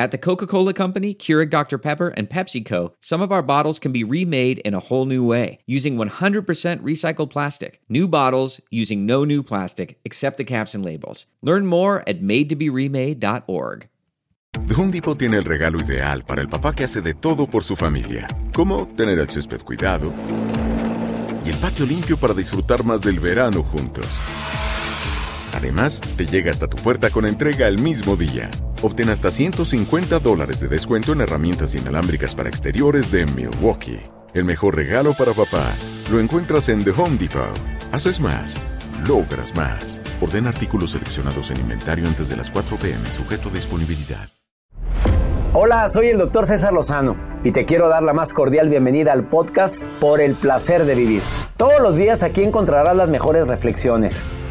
At the Coca Cola Company, Keurig Dr. Pepper, and PepsiCo, some of our bottles can be remade in a whole new way using 100% recycled plastic. New bottles using no new plastic except the caps and labels. Learn more at madetoberemade.org. The Home Depot tiene el regalo ideal para el papá que hace de todo por su familia, como tener el césped cuidado y el patio limpio para disfrutar más del verano juntos. Además, te llega hasta tu puerta con entrega el mismo día. Obtén hasta 150 dólares de descuento en herramientas inalámbricas para exteriores de Milwaukee. El mejor regalo para papá lo encuentras en The Home Depot. Haces más, logras más. Orden artículos seleccionados en inventario antes de las 4 pm, sujeto a disponibilidad. Hola, soy el doctor César Lozano y te quiero dar la más cordial bienvenida al podcast Por el placer de vivir. Todos los días aquí encontrarás las mejores reflexiones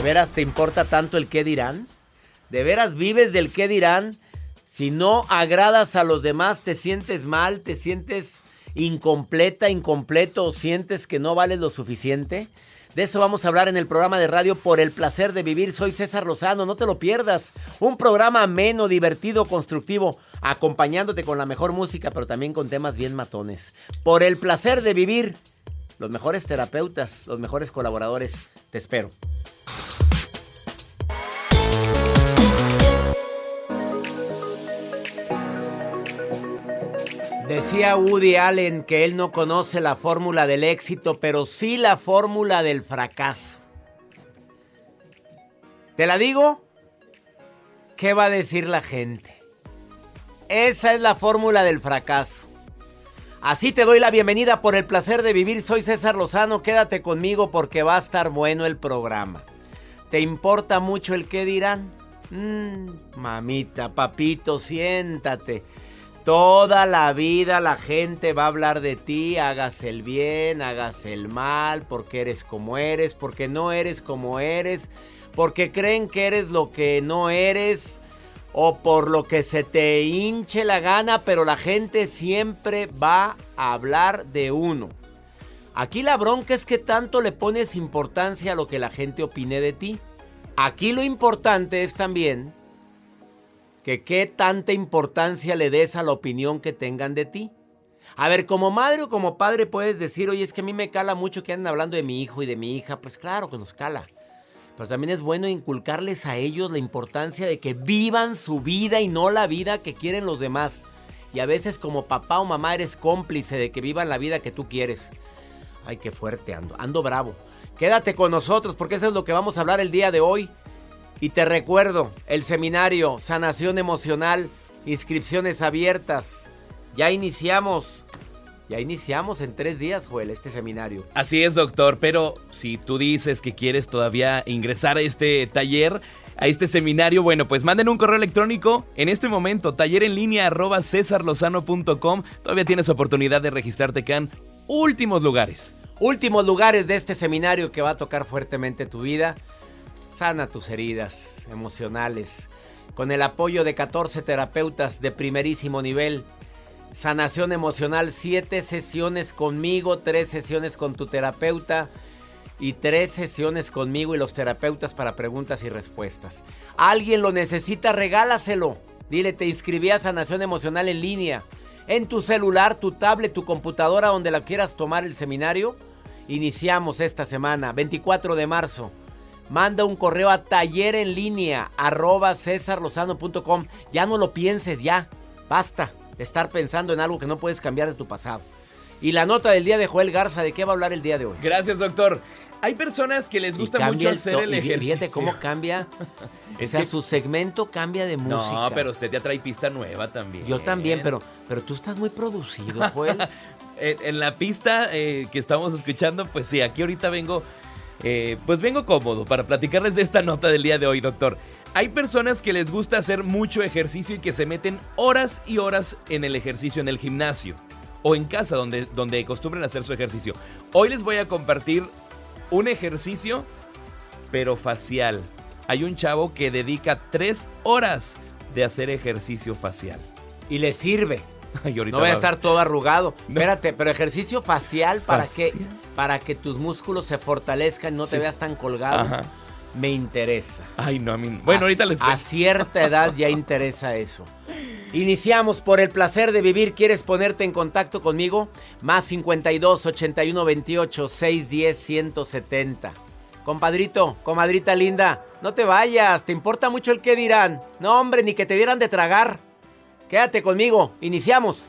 ¿De veras te importa tanto el qué dirán? ¿De veras vives del qué dirán? Si no agradas a los demás, te sientes mal, te sientes incompleta, incompleto o sientes que no vales lo suficiente. De eso vamos a hablar en el programa de radio Por el placer de vivir. Soy César Lozano, no te lo pierdas. Un programa ameno, divertido, constructivo, acompañándote con la mejor música, pero también con temas bien matones. Por el placer de vivir. Los mejores terapeutas, los mejores colaboradores. Te espero. Decía Woody Allen que él no conoce la fórmula del éxito, pero sí la fórmula del fracaso. ¿Te la digo? ¿Qué va a decir la gente? Esa es la fórmula del fracaso. Así te doy la bienvenida por el placer de vivir. Soy César Lozano. Quédate conmigo porque va a estar bueno el programa. ¿Te importa mucho el qué dirán? Mmm, mamita, papito, siéntate. Toda la vida la gente va a hablar de ti, hagas el bien, hagas el mal, porque eres como eres, porque no eres como eres, porque creen que eres lo que no eres o por lo que se te hinche la gana, pero la gente siempre va a hablar de uno. Aquí la bronca es que tanto le pones importancia a lo que la gente opine de ti. Aquí lo importante es también que qué tanta importancia le des a la opinión que tengan de ti. A ver, como madre o como padre puedes decir, oye, es que a mí me cala mucho que anden hablando de mi hijo y de mi hija. Pues claro que nos cala. Pero también es bueno inculcarles a ellos la importancia de que vivan su vida y no la vida que quieren los demás. Y a veces como papá o mamá eres cómplice de que vivan la vida que tú quieres. Ay, qué fuerte ando, ando bravo. Quédate con nosotros porque eso es lo que vamos a hablar el día de hoy. Y te recuerdo, el seminario Sanación Emocional, inscripciones abiertas. Ya iniciamos. Ya iniciamos en tres días, Joel, este seminario. Así es, doctor, pero si tú dices que quieres todavía ingresar a este taller, a este seminario, bueno, pues manden un correo electrónico en este momento, taller en línea arroba cesarlozano.com. Todavía tienes oportunidad de registrarte, Can. Últimos lugares. Últimos lugares de este seminario que va a tocar fuertemente tu vida sana tus heridas emocionales. con el apoyo de 14 terapeutas de primerísimo nivel. Sanación emocional, 7 sesiones conmigo, 3 sesiones con tu terapeuta y 3 sesiones conmigo y los terapeutas para preguntas y respuestas. ¿Alguien lo necesita? Regálaselo. Dile, te inscribí a Sanación Emocional en línea. En tu celular, tu tablet, tu computadora, donde la quieras tomar el seminario. Iniciamos esta semana, 24 de marzo. Manda un correo a taller en línea arroba. Ya no lo pienses, ya. Basta estar pensando en algo que no puedes cambiar de tu pasado. Y la nota del día de Joel Garza, ¿de qué va a hablar el día de hoy? Gracias, doctor. Hay personas que les gusta mucho hacer el ejercicio. Fíjate cómo cambia. o sea, su segmento cambia de música. No, pero usted ya trae pista nueva también. Yo también, pero, pero tú estás muy producido, Joel. en, la pista eh, que estamos escuchando, pues sí, aquí ahorita vengo eh, pues vengo cómodo para platicarles de esta nota del día de hoy, doctor. Hay personas que les gusta hacer mucho ejercicio y que se meten horas y horas en el ejercicio, en el gimnasio o en casa donde, donde acostumbren a hacer su ejercicio. Hoy les voy a compartir un ejercicio, pero facial. Hay un chavo que dedica tres horas de hacer ejercicio facial. Y le sirve. no voy a estar todo arrugado. Espérate, pero ejercicio facial para que para que tus músculos se fortalezcan, y no te veas tan colgado. Me interesa. Ay, no, a mí. Bueno, ahorita les A cierta edad ya interesa eso. Iniciamos por el placer de vivir. ¿Quieres ponerte en contacto conmigo? Más 52 81 28 610 170. Compadrito, comadrita linda, no te vayas. ¿Te importa mucho el qué dirán? No, hombre, ni que te dieran de tragar. Quédate conmigo, iniciamos.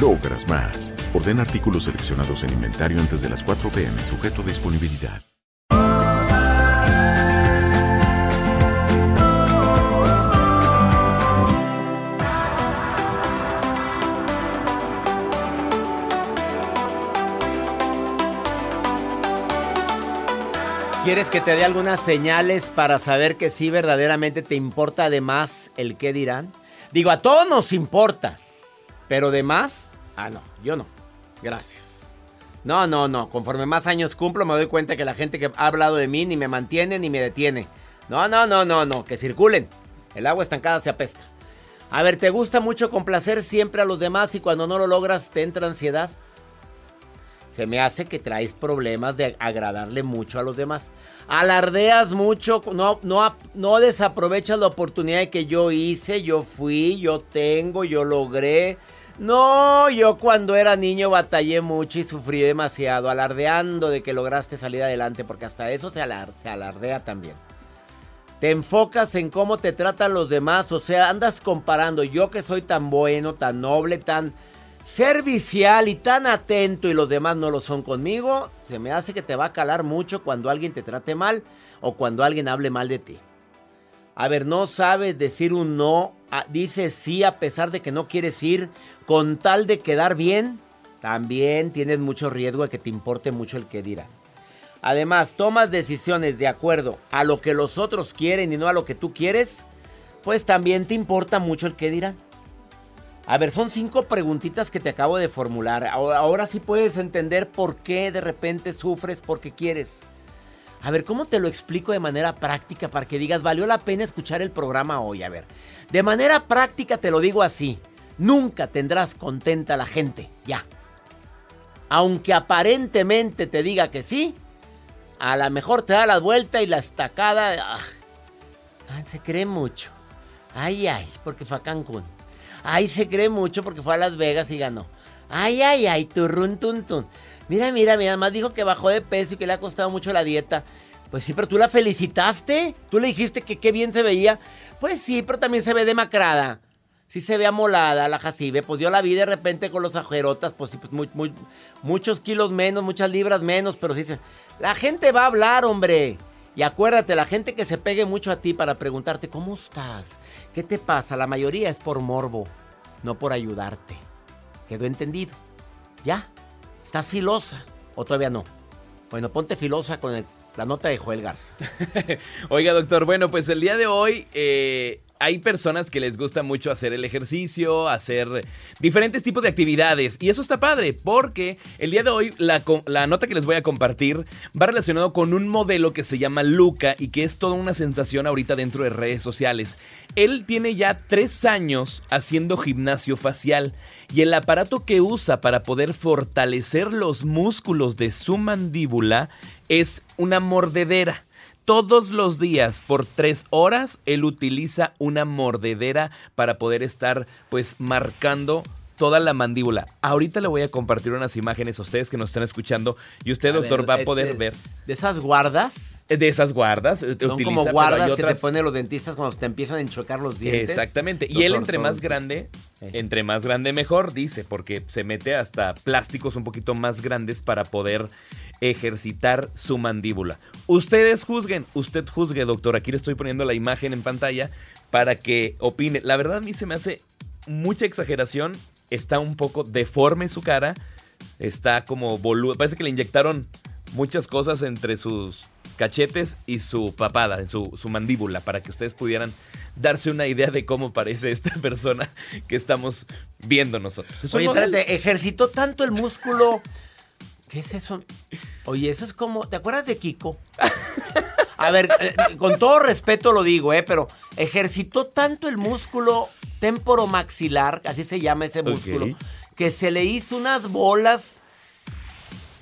logras más. Orden artículos seleccionados en inventario antes de las 4 pm, sujeto a disponibilidad. ¿Quieres que te dé algunas señales para saber que sí verdaderamente te importa además el qué dirán? Digo, a todos nos importa. Pero de más, ah, no, yo no. Gracias. No, no, no. Conforme más años cumplo, me doy cuenta que la gente que ha hablado de mí ni me mantiene ni me detiene. No, no, no, no, no. Que circulen. El agua estancada se apesta. A ver, ¿te gusta mucho complacer siempre a los demás y cuando no lo logras te entra ansiedad? Se me hace que traes problemas de agradarle mucho a los demás. Alardeas mucho, no, no, no desaprovechas la oportunidad que yo hice, yo fui, yo tengo, yo logré. No, yo cuando era niño batallé mucho y sufrí demasiado, alardeando de que lograste salir adelante, porque hasta eso se, alardea también. Te enfocas en cómo te tratan los demás, o sea, andas comparando yo que soy tan bueno, tan noble, tan servicial y tan atento y los demás no lo son conmigo, se me hace que te va a calar mucho cuando alguien te trate mal o cuando alguien hable mal de ti. A ver, no sabes decir un no, dices sí a pesar de que no quieres ir con tal de quedar bien, también tienes mucho riesgo de que te importe mucho el que dirán. Además, tomas decisiones de acuerdo a lo que los otros quieren y no a lo que tú quieres, pues también te importa mucho el que dirán. A ver, son cinco preguntitas que te acabo de formular. Ahora sí puedes entender por qué de repente sufres porque quieres. A ver, ¿cómo te lo explico de manera práctica para que digas, valió la pena escuchar el programa hoy? A ver, de manera práctica te lo digo así. Nunca tendrás contenta a la gente, ya. Aunque aparentemente te diga que sí, a lo mejor te da la vuelta y la estacada. Ah, se cree mucho. Ay, ay, porque fue a Cancún. Ay, se cree mucho porque fue a Las Vegas y ganó. Ay, ay, ay, turrun. Mira, mira, mira, además dijo que bajó de peso y que le ha costado mucho la dieta. Pues sí, pero tú la felicitaste. Tú le dijiste que qué bien se veía. Pues sí, pero también se ve demacrada. Sí se ve amolada la jacibe. Pues dio la vida de repente con los ajerotas. Pues sí, pues muchos kilos menos, muchas libras menos. Pero sí. La gente va a hablar, hombre. Y acuérdate, la gente que se pegue mucho a ti para preguntarte, ¿cómo estás? ¿Qué te pasa? La mayoría es por morbo, no por ayudarte. ¿Quedó entendido? ¿Ya? ¿Estás filosa? ¿O todavía no? Bueno, ponte filosa con la nota de Joel Garza. Oiga, doctor, bueno, pues el día de hoy eh, hay personas que les gusta mucho hacer el ejercicio, hacer diferentes tipos de actividades. Y eso está padre, porque el día de hoy la, nota que les voy a compartir va relacionado con un modelo que se llama Luca y que es toda una sensación ahorita dentro de redes sociales. Él tiene ya tres años haciendo gimnasio facial y el aparato que usa para poder fortalecer los músculos de su mandíbula es una mordedera todos los días por tres horas él utiliza una mordedera para poder estar pues marcando toda la mandíbula. Ahorita le voy a compartir unas imágenes a ustedes que nos están escuchando y usted, doctor, va a poder este, ver. ¿De esas guardas? Eh, de esas guardas. Eh, Son como guardas que te ponen los dentistas cuando te empiezan a enchocar los dientes. Exactamente. y él entre más grande, entre más grande mejor, dice, porque se mete hasta plásticos un poquito más grandes para poder ejercitar su mandíbula. Ustedes juzguen, usted juzgue, doctor. Aquí le estoy poniendo la imagen en pantalla para que opine. La verdad a mí se me hace mucha exageración. Está un poco deforme su cara. Está como boludo. Parece que le inyectaron muchas cosas entre sus cachetes y su papada, su, su mandíbula, para que ustedes pudieran darse una idea de cómo parece esta persona que estamos viendo nosotros. Oye, espérate, ejercitó tanto el músculo ¿Qué es eso? Oye, eso es como. ¿Te acuerdas de Kiko? A ver, eh, con todo respeto lo digo, ¿eh? Pero ejercitó tanto el músculo temporomaxilar, así se llama ese músculo, que se le hizo unas bolas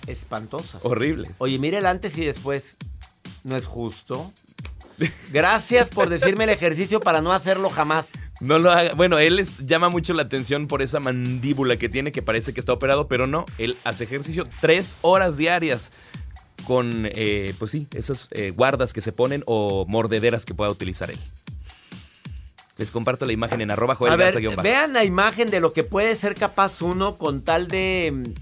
espantosas. Horribles. Oye, mire el antes y después. ¿No es justo? Gracias por decirme el ejercicio para no hacerlo jamás. No lo haga. Bueno, él les llama mucho la atención por esa mandíbula que tiene, que parece que está operado, pero no. Él hace ejercicio tres horas diarias con, eh, pues sí, esas eh, guardas que se ponen o mordederas que pueda utilizar él. Les comparto la imagen en arroba A ver, vean la imagen de lo que puede ser capaz uno con tal de,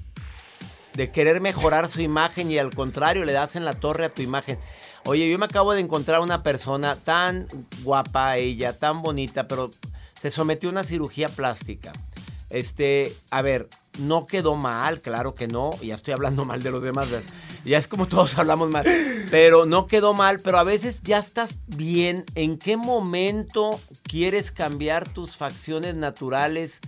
de querer mejorar su imagen y al contrario le das en la torre a tu imagen. Oye, yo me acabo de encontrar una persona tan guapa ella, tan bonita, pero se sometió a una cirugía plástica. Este, a ver, no quedó mal, claro que no, ya estoy hablando mal de los demás, ya es como todos hablamos mal, pero no quedó mal, pero a veces ya estás bien. ¿En qué momento quieres cambiar tus facciones naturales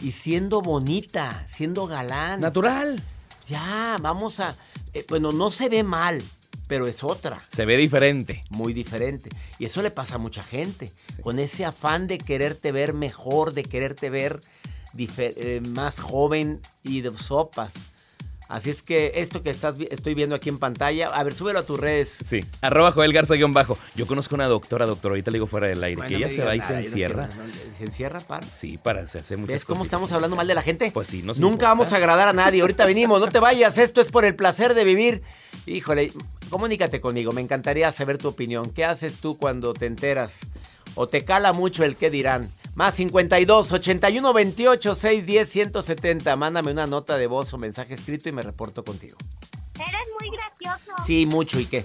y siendo bonita, siendo galán? Natural. Ya, vamos a, eh, bueno, no se ve mal, pero es otra. Se ve diferente. Muy diferente. Y eso le pasa a mucha gente. Con ese afán de quererte ver mejor, de quererte ver eh, más joven y de sopas. Así es que esto que estás, estoy viendo aquí en pantalla, a ver, súbelo a tus redes. Sí, arroba Joel Garza-bajo. Yo conozco una doctora, doctor, ahorita le digo fuera del aire, que ella se va y se encierra. ¿Se encierra para? Sí, para, se hace muchas ¿Ves cómo estamos hablando mal de la gente? Pues sí, Nunca vamos a agradar a nadie. Ahorita venimos, no te vayas, esto es por el placer de vivir. Híjole, comunícate conmigo, me encantaría saber tu opinión. ¿Qué haces tú cuando te enteras? ¿O te cala mucho el qué dirán? Más 52 81 28 610 170. Mándame una nota de voz o mensaje escrito y me reporto contigo. Eres muy gracioso. Sí, mucho. ¿Y qué?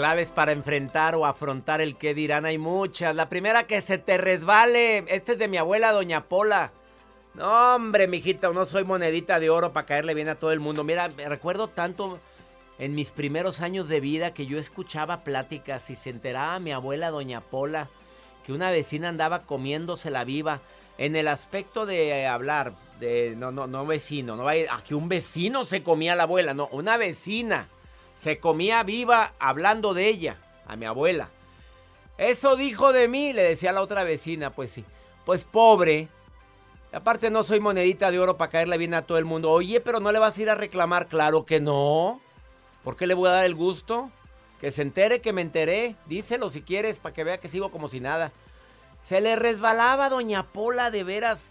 Claves para enfrentar o afrontar el que dirán hay muchas. La primera que se te resbale. Este es de mi abuela doña Pola. No, hombre, mijita, no soy monedita de oro para caerle bien a todo el mundo. Mira, recuerdo tanto en mis primeros años de vida que yo escuchaba pláticas y se enteraba mi abuela doña Pola que una vecina andaba comiéndose la viva en el aspecto de hablar de no no no vecino, no vaya a que un vecino se comía a la abuela, no, una vecina se comía viva hablando de ella, a mi abuela. Eso dijo de mí, le decía a la otra vecina, pues sí. Pues pobre. Aparte no soy monedita de oro para caerle bien a todo el mundo. Oye, pero no le vas a ir a reclamar, claro que no. ¿Por qué le voy a dar el gusto? Que se entere que me enteré. Díselo si quieres para que vea que sigo como si nada. Se le resbalaba doña Pola de veras.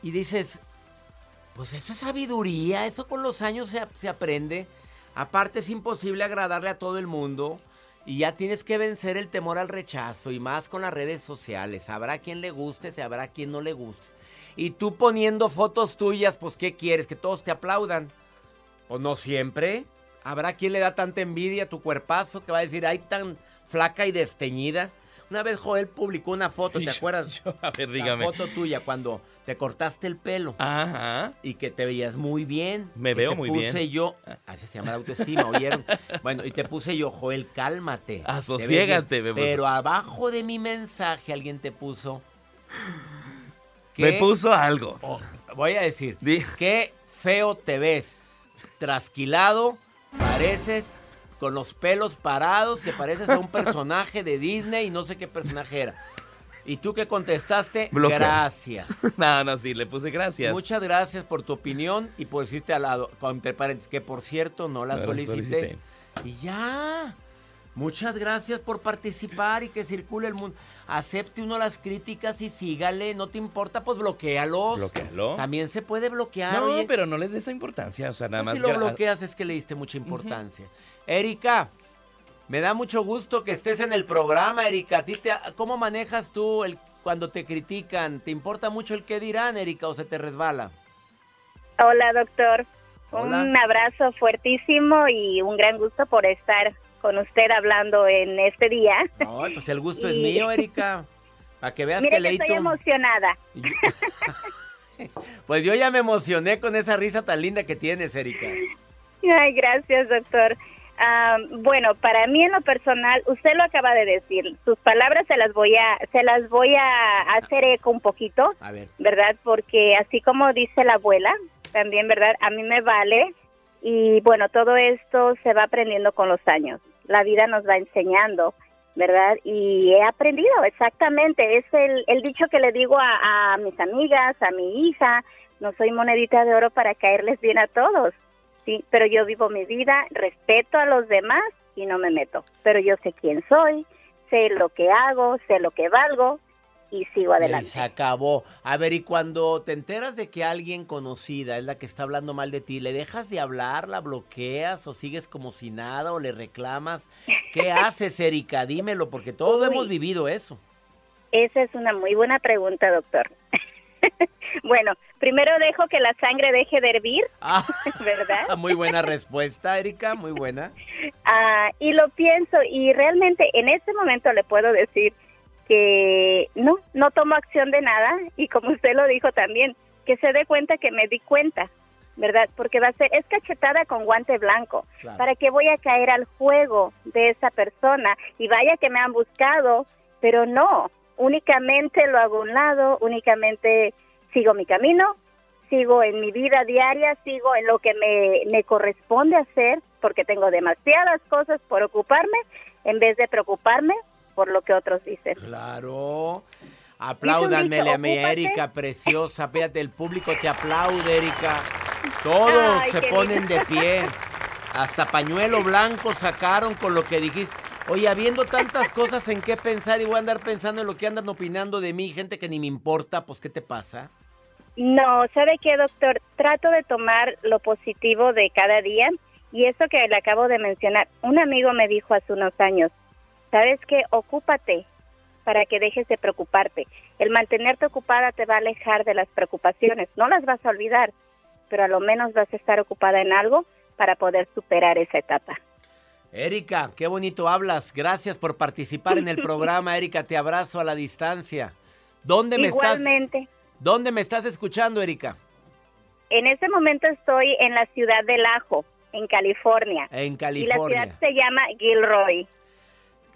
Y dices, pues eso es sabiduría, eso con los años se, se aprende. Aparte es imposible agradarle a todo el mundo y ya tienes que vencer el temor al rechazo y más con las redes sociales. Habrá quien le guste, se habrá quien no le guste. Y tú poniendo fotos tuyas, pues ¿qué quieres? Que todos te aplaudan. Pues no siempre. Habrá quien le da tanta envidia a tu cuerpazo que va a decir, ay, tan flaca y desteñida. Una vez Joel publicó una foto, ¿te Yo- acuerdas? yo- a ver, La dígame. foto tuya cuando te cortaste el pelo. Ajá. Y que te veías muy bien. Me veo te muy puse bien. yo, así se llama la autoestima, ¿oyeron? bueno, y te puse yo, Joel, cálmate. Te bien. me puso. Pero abajo de mi mensaje alguien te puso... Me que- puso algo. Oh, voy a decir, qué feo te ves. Trasquilado, pareces con los pelos parados, que pareces a un personaje de Disney y no sé qué personaje era. ¿Y tú qué contestaste? Gracias. No, no, sí, le puse gracias. Muchas gracias por tu opinión y por decirte al lado, entre paréntesis, que por cierto no la No solicité. solicité. Y ya. Muchas gracias por participar y que circule el mundo. Acepte uno las críticas y sígale. No te importa, pues bloquealos. Bloquéalo. También se puede bloquear. No, oye. pero no les des esa importancia. O sea, nada Pues más. si lo gra- bloqueas es que le diste mucha importancia. Erika, me da mucho gusto que estés en el programa, Erika. ¿A ti te- ¿Cómo manejas tú el, cuando te critican? ¿Te importa mucho el qué dirán, Erika, o se te resbala? Hola, doctor. Hola. Un abrazo fuertísimo y un gran gusto por estar con usted hablando en este día. Ay, pues el gusto es mío, Erika. Para que veas Mire que que estoy tu... emocionada. Pues yo ya me emocioné con esa risa tan linda que tienes, Erika. Ay, gracias, doctor. Ah, bueno, para mí en lo personal, usted lo acaba de decir. Sus palabras se las voy a, se las voy a hacer eco un poquito, A ver. ¿verdad? Porque así como dice la abuela, también, ¿verdad? A mí me vale y bueno, todo esto se va aprendiendo con los años. La vida nos va enseñando, ¿verdad? Y he aprendido, exactamente. Es el, el dicho que le digo a, a mis amigas, a mi hija, no soy monedita de oro para caerles bien a todos. Sí, pero yo vivo mi vida, respeto a los demás y no me meto. Pero yo sé quién soy, sé lo que hago, sé lo que valgo y sigo Y adelante. se acabó. A ver, y cuando te enteras de que alguien conocida es la que está hablando mal de ti, ¿le dejas de hablar, la bloqueas o sigues como si nada o le reclamas? ¿Qué haces, Erika? Dímelo, porque todos hemos vivido eso. Esa es una muy buena pregunta, doctor. bueno, primero dejo que la sangre deje de hervir, ¿verdad? Muy buena respuesta, Erika, muy buena. Ah, y lo pienso y realmente en este momento le puedo decir que no, no tomo acción de nada y como usted lo dijo también, que se dé cuenta que me di cuenta, ¿verdad? Porque va a ser, es cachetada con guante blanco. Claro. ¿Para qué voy a caer al juego de esa persona? Y vaya que me han buscado, pero no, únicamente lo hago a un lado, únicamente sigo mi camino, sigo en mi vida diaria, sigo en lo que me, me corresponde hacer, porque tengo demasiadas cosas por ocuparme, en vez de preocuparme por lo que otros dicen. Claro. Apláudanmele a mi. Erika, preciosa. Fíjate, el público te aplaude, Erika. Todos Ay, se ponen de pie. Hasta pañuelo blanco sacaron con lo que dijiste. Oye, habiendo tantas cosas en qué pensar y voy a andar pensando en lo que andan opinando de mí, gente que ni me importa, pues ¿qué te pasa? No, ¿sabe qué, doctor? Trato de tomar lo positivo de cada día y eso que le acabo de mencionar, un amigo me dijo hace unos años, ¿sabes qué? Ocúpate para que dejes de preocuparte. El mantenerte ocupada te va a alejar de las preocupaciones, no las vas a olvidar, pero a lo menos vas a estar ocupada en algo para poder superar esa etapa. Erika, qué bonito hablas. Gracias por participar en el programa, Erika. Te abrazo a la distancia. ¿Dónde me estás? ¿Dónde me estás escuchando, Erika? en este momento estoy en la ciudad de Lajo, en California. En Y la California. ciudad se llama Gilroy.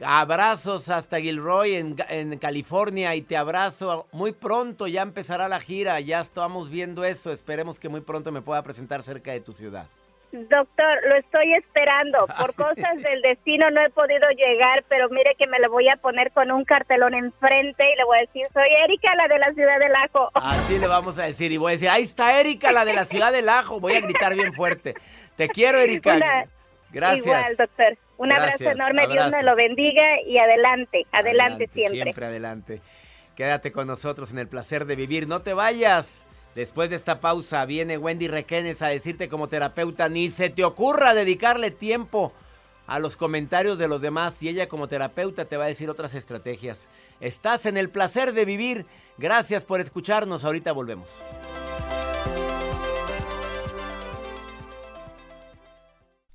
Abrazos hasta Gilroy en, en California y te abrazo muy pronto. Ya empezará la gira, ya estamos viendo eso. Esperemos que muy pronto me pueda presentar cerca de tu ciudad. Doctor, lo estoy esperando. Por cosas del destino no he podido llegar, pero mire que me lo voy a poner con un cartelón enfrente y le voy a decir, soy Erika, la de la ciudad del Ajo. Así le vamos a decir y voy a decir, ahí está Erika, la de la ciudad del Ajo. Voy a gritar bien fuerte. Te quiero, Erika. Una- Gracias. Igual, doctor. Un abrazo enorme, Dios me lo bendiga y adelante, adelante, siempre. Siempre adelante. Quédate con nosotros en el placer de vivir. No te vayas. Después de esta pausa viene Wendy Requenes a decirte como terapeuta, ni se te ocurra dedicarle tiempo a los comentarios de los demás y ella como terapeuta te va a decir otras estrategias. Estás en el placer de vivir. Gracias por escucharnos. Ahorita volvemos.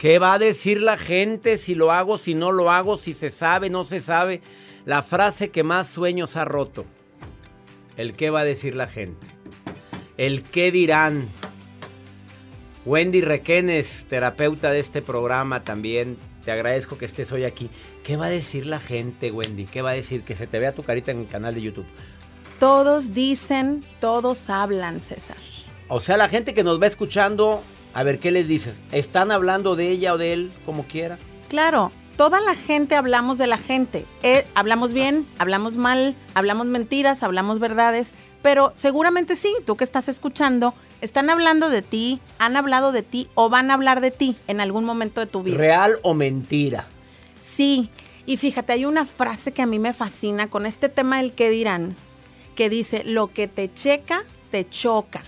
¿Qué va a decir la gente si lo hago, si no lo hago, si se sabe, no se sabe? La frase que más sueños ha roto. El qué va a decir la gente. El qué dirán. Wendy Requenes, terapeuta de este programa también. Te agradezco que estés hoy aquí. ¿Qué va a decir la gente, Wendy? ¿Qué va a decir? Que se te vea tu carita en el canal de YouTube. Todos dicen, todos hablan, César. O sea, la gente que nos va escuchando, a ver, ¿qué les dices? ¿Están hablando de ella o de él, como quiera? Claro, toda la gente hablamos de la gente. Eh, hablamos bien, hablamos mal, hablamos mentiras, hablamos verdades, pero seguramente sí, tú que estás escuchando, están hablando de ti, han hablado de ti o van a hablar de ti en algún momento de tu vida. ¿Real o mentira? Sí, y fíjate, hay una frase que a mí me fascina con este tema del que dirán, que dice, lo que te checa, te choca.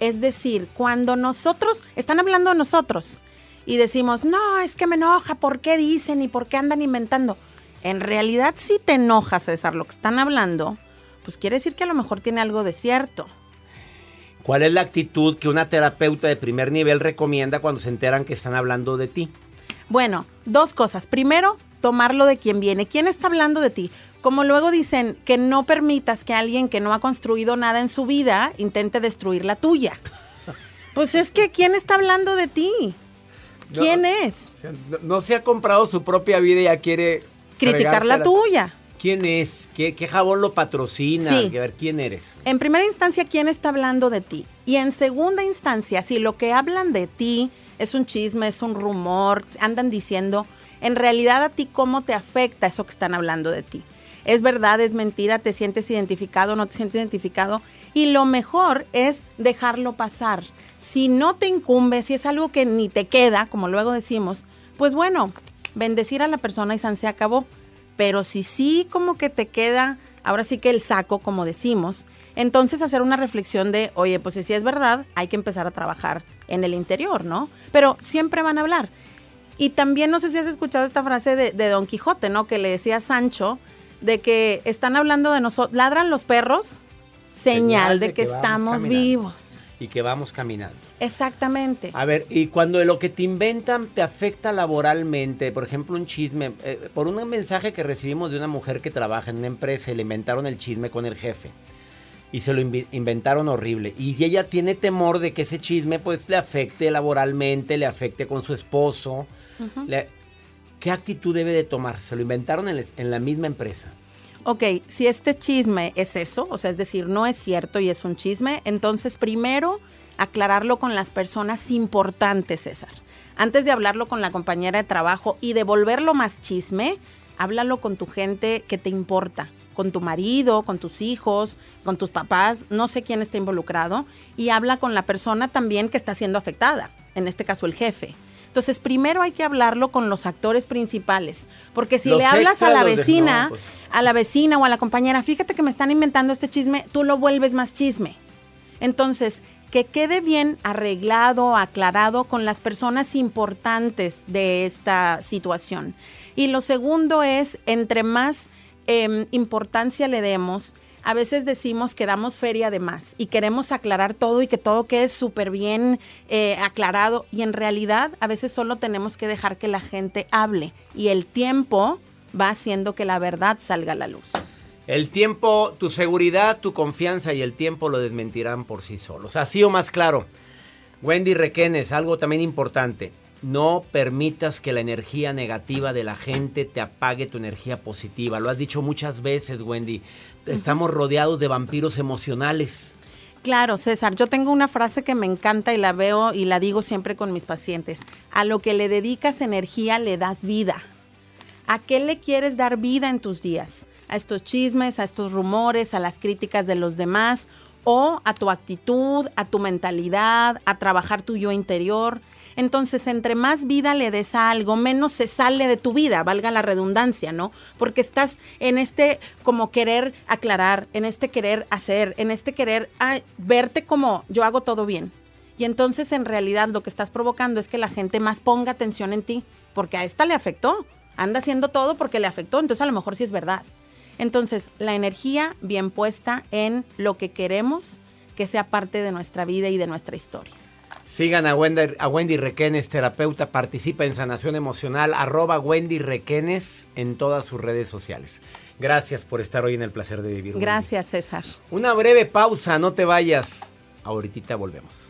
Es decir, cuando nosotros, están hablando de nosotros y decimos, no, es que me enoja, ¿por qué dicen y por qué andan inventando? En realidad si te enoja, César, lo que están hablando, pues quiere decir que a lo mejor tiene algo de cierto. ¿Cuál es la actitud que una terapeuta de primer nivel recomienda cuando se enteran que están hablando de ti? Bueno, dos cosas. Primero, tomarlo de quien viene. ¿Quién está hablando de ti? Como luego dicen, que no permitas que alguien que no ha construido nada en su vida intente destruir la tuya. Pues es que, ¿quién está hablando de ti? ¿Quién es? No, no se ha comprado su propia vida y ya quiere... Criticar la tuya. ¿Quién es? ¿Qué, qué jabón lo patrocina? Sí. A ver, ¿quién eres? En primera instancia, ¿quién está hablando de ti? Y en segunda instancia, si lo que hablan de ti es un chisme, es un rumor, andan diciendo, en realidad a ti cómo te afecta eso que están hablando de ti. Es verdad, es mentira, te sientes identificado, no te sientes identificado. Y lo mejor es dejarlo pasar. Si no te incumbe, si es algo que ni te queda, como luego decimos, pues bueno, bendecir a la persona y san se acabó. Pero si sí como que te queda, ahora sí que el saco, como decimos, entonces hacer una reflexión de, oye, pues si es verdad, hay que empezar a trabajar en el interior, ¿no? Pero siempre van a hablar. Y también no sé si has escuchado esta frase de, de Don Quijote, ¿no? Que le decía Sancho de que están hablando de nosotros, ladran los perros, señal, de, que, estamos caminando. vivos. Y que vamos caminando. Exactamente. A ver, y cuando lo que te inventan te afecta laboralmente, por ejemplo, un chisme, eh, por un mensaje que recibimos de una mujer que trabaja en una empresa le inventaron el chisme con el jefe. Y se lo inventaron horrible. Y ella tiene temor de que ese chisme pues le afecte laboralmente, le afecte con su esposo. ¿Qué actitud debe de tomar? Se lo inventaron en, les- en la misma empresa. Ok, si este chisme es eso, o sea, es decir, no es cierto y es un chisme, entonces primero aclararlo con las personas importantes, César. Antes de hablarlo con la compañera de trabajo y de volverlo más chisme, háblalo con tu gente que te importa, con tu marido, con tus hijos, con tus papás, no sé quién está involucrado, y habla con la persona también que está siendo afectada, en este caso el jefe. Entonces, primero hay que hablarlo con los actores principales, porque si Los le hablas a la vecina, no, pues. a la vecina o a la compañera, fíjate que me están inventando este chisme, tú lo vuelves más chisme. Entonces, que quede bien arreglado, aclarado con las personas importantes de esta situación. Y lo segundo es, entre más em, importancia le demos, a veces decimos que damos feria de más y queremos aclarar todo y que todo quede súper bien eh, aclarado y en realidad a veces solo tenemos que dejar que la gente hable y el tiempo va haciendo que la verdad salga a la luz. El tiempo, tu seguridad, tu confianza y el tiempo lo desmentirán por sí solos. Así o más claro. Wendy Requenes, algo también importante. No permitas que la energía negativa de la gente te apague tu energía positiva. Lo has dicho muchas veces, Wendy. Estamos rodeados de vampiros emocionales. Claro, César, yo tengo una frase que me encanta y la veo y la digo siempre con mis pacientes. A lo que le dedicas energía le das vida. ¿A qué le quieres dar vida en tus días? ¿A estos chismes, a estos rumores, a las críticas de los demás? O a tu actitud, a tu mentalidad, a trabajar tu yo interior. Entonces, entre más vida le des a algo, menos se sale de tu vida, valga la redundancia, ¿no? Porque estás en este como querer aclarar, en este querer hacer, en este querer verte como yo hago todo bien. Y entonces en realidad lo que estás provocando es que la gente más ponga atención en ti, porque a esta le afectó. Anda haciendo todo porque le afectó, entonces a lo mejor sí es verdad. Entonces, la energía bien puesta en lo que queremos que sea parte de nuestra vida y de nuestra historia. Sigan a Wendy, a Wendy Requenes, terapeuta, participa en sanación emocional, arroba Wendy Requenes en todas sus redes sociales. Gracias por estar hoy en el placer de vivir. Gracias, César. Una breve pausa, no te vayas. Ahorita volvemos.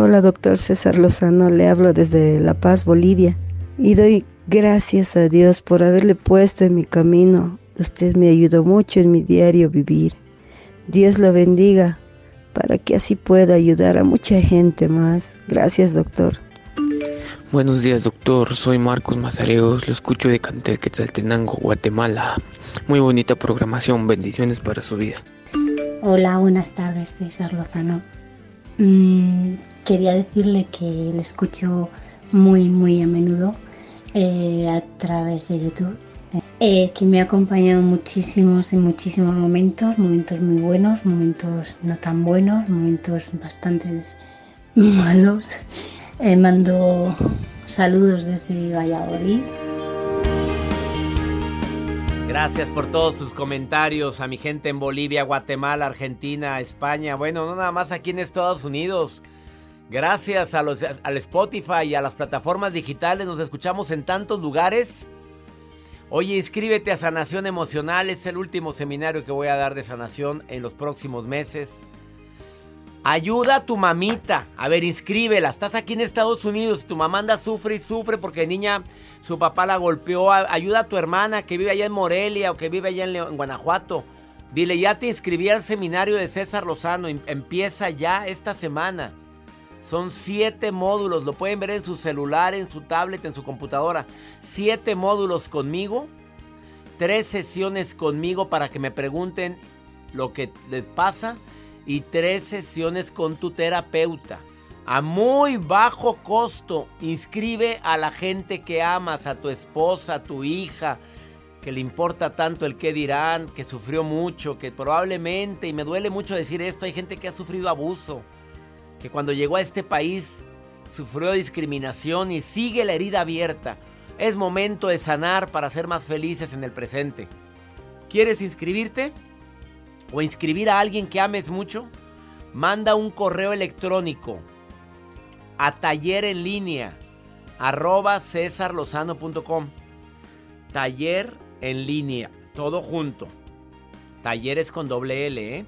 Hola, doctor César Lozano, le hablo desde La Paz, Bolivia, y doy gracias a Dios por haberle puesto en mi camino. Usted me ayudó mucho en mi diario vivir. Dios lo bendiga para que así pueda ayudar a mucha gente más. Gracias, doctor. Buenos días, doctor. Soy Marcos Mazareos. Lo escucho de Cantel Quetzaltenango, Guatemala. Muy bonita programación. Bendiciones para su vida. Hola, buenas tardes, César Lozano. Mm, quería decirle que le escucho muy, muy a menudo eh, a través de YouTube, eh, que me ha acompañado muchísimos en muchísimos momentos, momentos muy buenos, momentos no tan buenos, momentos bastante malos. Eh, mando saludos desde Valladolid. Gracias por todos sus comentarios a mi gente en Bolivia, Guatemala, Argentina, España. Bueno, no nada más aquí en Estados Unidos. Gracias a los, al Spotify y a las plataformas digitales nos escuchamos en tantos lugares. Oye, inscríbete a Sanación Emocional. Es el último seminario que voy a dar de sanación en los próximos meses. Ayuda a tu mamita. A ver, inscríbela. Estás aquí en Estados Unidos. Tu mamá anda sufre y sufre porque niña su papá la golpeó. Ayuda a tu hermana que vive allá en Morelia o que vive allá en, Guanajuato. Dile, ya te inscribí al seminario de César Lozano. Em, empieza ya esta semana. Son siete módulos. Lo pueden ver en su celular, en su tablet, en su computadora. Siete módulos conmigo. Tres sesiones conmigo para que me pregunten lo que les pasa y tres sesiones con tu terapeuta. A muy bajo costo, inscribe a la gente que amas, a tu esposa, a tu hija, que le importa tanto el que dirán, que sufrió mucho, que probablemente, y me duele mucho decir esto, hay gente que ha sufrido abuso, que cuando llegó a este país sufrió discriminación y sigue la herida abierta. Es momento de sanar para ser más felices en el presente. ¿Quieres inscribirte? O inscribir a alguien que ames mucho, Manda un correo electrónico a taller en línea arroba cesarlozano.com. Taller en línea, todo junto. Talleres con doble L, ¿eh?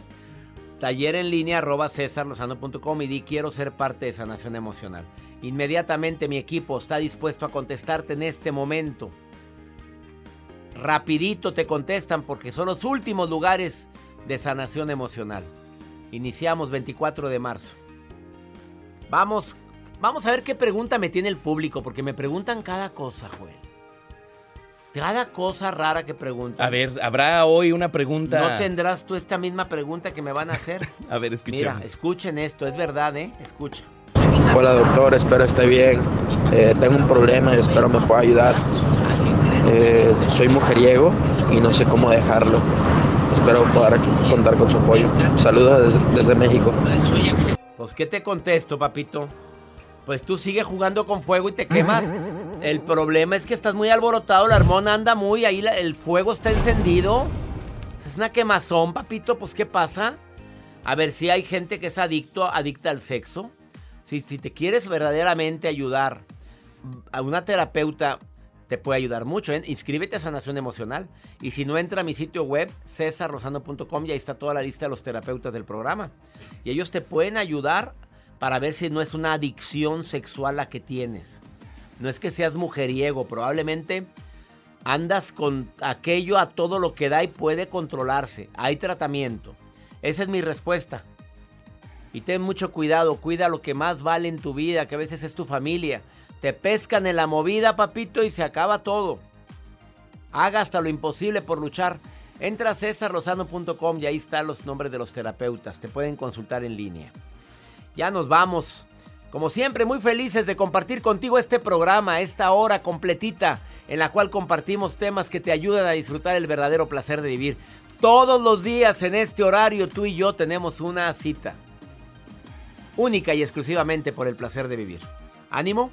Taller en línea arroba cesarlozano.com y di quiero ser parte de sanación emocional. Inmediatamente mi equipo está dispuesto a contestarte en este momento. Rapidito te contestan porque son los últimos lugares de sanación emocional. Iniciamos 24 de marzo. Vamos, vamos a ver qué pregunta me tiene el público porque me preguntan cada cosa, Joel. Cada cosa rara que preguntan. A ver, ¿habrá hoy una pregunta? ¿No tendrás tú esta misma pregunta que me van a hacer? a ver, escuchemos. Mira, escuchen esto, es verdad, ¿eh? Escucha. Hola doctor, espero esté bien. Eh, tengo un problema y espero me pueda ayudar. Eh, soy mujeriego y no sé cómo dejarlo. Espero poder contar con su apoyo. Saludos desde, desde México. Pues, ¿qué te contesto, papito? Pues tú sigues jugando con fuego y te quemas. El problema es que estás muy alborotado, la hormona anda muy, ahí el fuego está encendido. Es una quemazón, papito, pues ¿qué pasa? A ver si hay gente que es adicto, adicta al sexo. Si, si te quieres verdaderamente ayudar, a una terapeuta te puede ayudar mucho. ¿eh? Inscríbete a Sanación Emocional. Y si no, entra a mi sitio web, cesarrosano.com, y ahí está toda la lista de los terapeutas del programa. Y ellos te pueden ayudar para ver si no es una adicción sexual la que tienes. No es que seas mujeriego, probablemente andas con aquello a todo lo que da y puede controlarse. Hay tratamiento. Esa es mi respuesta. Y ten mucho cuidado, cuida lo que más vale en tu vida, que a veces es tu familia. Te pescan en la movida, papito, y se acaba todo. Haga hasta lo imposible por luchar. Entra a cesarlozano.com y ahí están los nombres de los terapeutas. Te pueden consultar en línea. Ya nos vamos. Como siempre, muy felices de compartir contigo este programa, esta hora completita, en la cual compartimos temas que te ayudan a disfrutar el verdadero placer de vivir. Todos los días en este horario tú y yo tenemos una cita. Única y exclusivamente por el placer de vivir. Ánimo.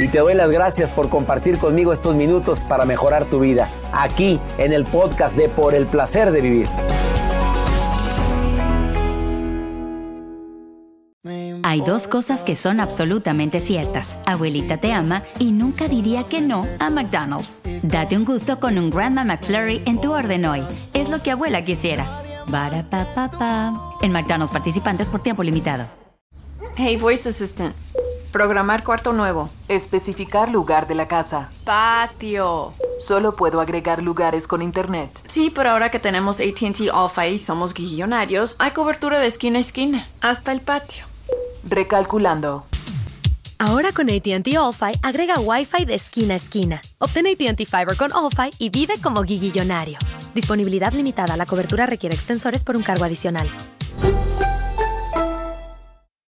Y te doy las gracias por compartir conmigo estos minutos para mejorar tu vida, aquí en el podcast de Por el Placer de Vivir. Hay dos cosas que son absolutamente ciertas. Abuelita te ama y nunca diría que no a McDonald's. Date un gusto con un Grandma McFlurry en tu orden hoy. Es lo que abuela quisiera. Barapapapa. En McDonald's participantes por tiempo limitado. Hey, Voice Assistant. Programar cuarto nuevo. Especificar lugar de la casa. Patio. Solo puedo agregar lugares con internet. Sí, pero ahora que tenemos ATT Alpha y somos guillonarios, hay cobertura de esquina a esquina, hasta el patio. Recalculando. Ahora con ATT All-Fi agrega Wi-Fi de esquina a esquina. Obtén ATT Fiber con All-Fi y vive como guiguillonario. Disponibilidad limitada. La cobertura requiere extensores por un cargo adicional.